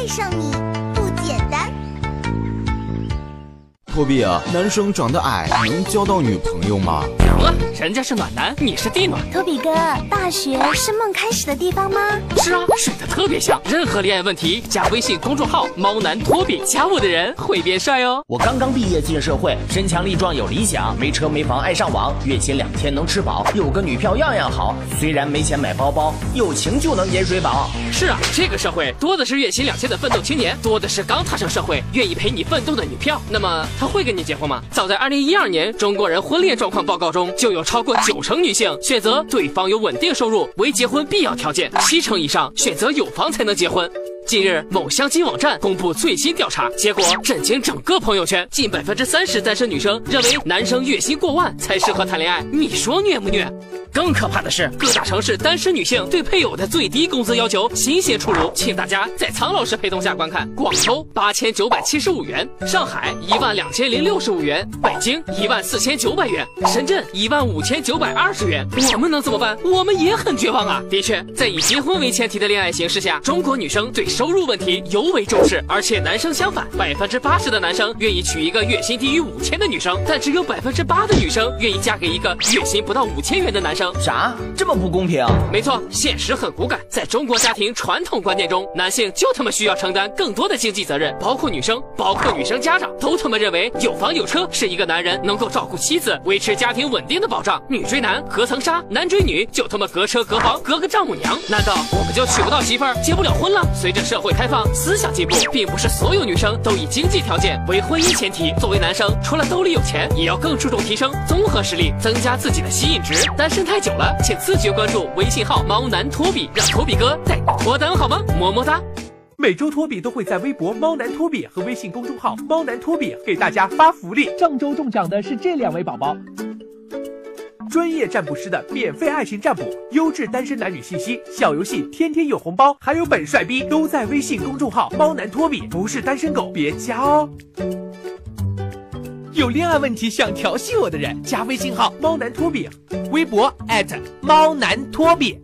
爱上你。托比啊，男生长得矮能交到女朋友吗？呃，人家是暖男，你是地暖。托比哥，大学是梦开始的地方吗？是啊，睡得特别香。任何恋爱问题，加微信公众号“猫男托比”，加我的人会变帅哦。我刚刚毕业进社会，身强力壮有理想，没车没房爱上网，月薪两千能吃饱，有个女票样样好。虽然没钱买包包，有情就能饮水饱。是啊，这个社会多的是月薪两千的奋斗青年，多的是刚踏上社会愿意陪你奋斗的女票。那么他会跟你结婚吗？早在二零一二年中国人婚恋状况报告中，就有超过九成女性选择对方有稳定收入为结婚必要条件，七成以上选择有房才能结婚。近日，某相亲网站公布最新调查结果，震惊整个朋友圈。近百分之三十单身女生认为男生月薪过万才适合谈恋爱，你说虐不虐？更可怕的是，各大城市单身女性对配偶的最低工资要求新鲜出炉，请大家在苍老师陪同下观看：广州八千九百七十五元，上海一万两千零六十五元，北京一万四千九百元，深圳一万五千九百二十元。我们能怎么办？我们也很绝望啊！的确，在以结婚为前提的恋爱形式下，中国女生对收入问题尤为重视，而且男生相反，百分之八十的男生愿意娶一个月薪低于五千的女生，但只有百分之八的女生愿意嫁给一个月薪不到五千元的男生生。啥？这么不公平？没错，现实很骨感。在中国家庭传统观念中，男性就他妈需要承担更多的经济责任，包括女生，包括女生家长，都他妈认为有房有车是一个男人能够照顾妻子、维持家庭稳定的保障。女追男隔层纱，男追女就他妈隔车隔房隔个丈母娘。难道我们就娶不到媳妇儿，结不了婚了？随着社会开放，思想进步，并不是所有女生都以经济条件为婚姻前提。作为男生，除了兜里有钱，也要更注重提升综合实力，增加自己的吸引值。单身太久了。请自觉关注微信号“猫男托比”，让托比哥带你脱单好吗？么么哒！每周托比都会在微博“猫男托比”和微信公众号“猫男托比”给大家发福利。上周中奖的是这两位宝宝：专业占卜师的免费爱情占卜，优质单身男女信息，小游戏天天有红包，还有本帅逼，都在微信公众号“猫男托比”，不是单身狗别加哦。有恋爱问题想调戏我的人，加微信号“猫男托比”，微博猫男托比。